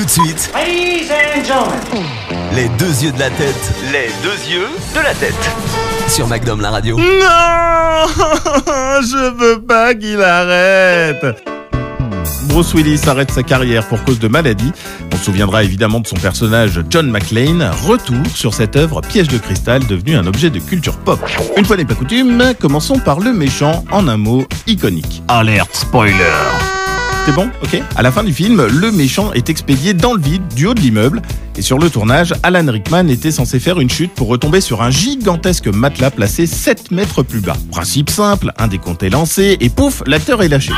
Tout de suite, Ladies and gentlemen. les deux yeux de la tête. Les deux yeux de la tête. Sur MacDom la radio. Non Je veux pas qu'il arrête Bruce Willis arrête sa carrière pour cause de maladie. On se souviendra évidemment de son personnage John McClane. Retour sur cette œuvre piège de cristal devenue un objet de culture pop. Une fois n'est pas coutume, commençons par le méchant en un mot iconique. Alerte spoiler c'est bon, ok À la fin du film, le méchant est expédié dans le vide du haut de l'immeuble. Et sur le tournage, Alan Rickman était censé faire une chute pour retomber sur un gigantesque matelas placé 7 mètres plus bas. Principe simple, un décompte est lancé et pouf, l'acteur est lâché.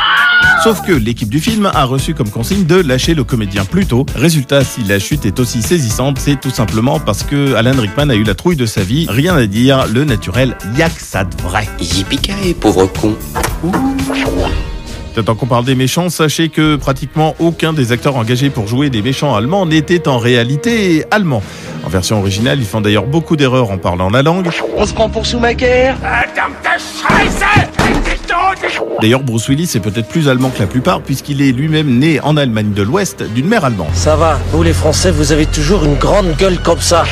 Sauf que l'équipe du film a reçu comme consigne de lâcher le comédien plus tôt. Résultat, si la chute est aussi saisissante, c'est tout simplement parce que Alan Rickman a eu la trouille de sa vie. Rien à dire, le naturel, y'a que ça de vrai. Yippee pauvre con. Tant qu'on parle des méchants, sachez que pratiquement aucun des acteurs engagés pour jouer des méchants allemands n'était en réalité allemand. En version originale, ils font d'ailleurs beaucoup d'erreurs en parlant la langue. On se prend pour Schumacher. D'ailleurs, Bruce Willis est peut-être plus allemand que la plupart puisqu'il est lui-même né en Allemagne de l'Ouest d'une mère allemande. Ça va, vous les Français, vous avez toujours une grande gueule comme ça.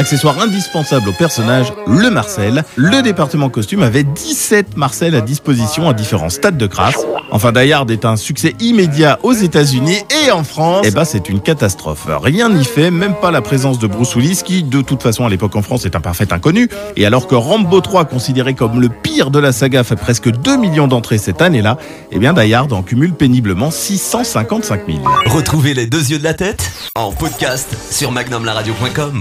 Accessoire indispensable au personnage, le Marcel. Le département costume avait 17 Marcel à disposition à différents stades de crasse. Enfin, Die Hard est un succès immédiat aux États-Unis et en France. Eh ben, c'est une catastrophe. Rien n'y fait, même pas la présence de Bruce Willis, qui, de toute façon, à l'époque en France, est un parfait inconnu. Et alors que Rambo 3, considéré comme le pire de la saga, fait presque 2 millions d'entrées cette année-là, eh bien, Die Hard en cumule péniblement 655 000. Retrouvez les deux yeux de la tête en podcast sur magnumlaradio.com.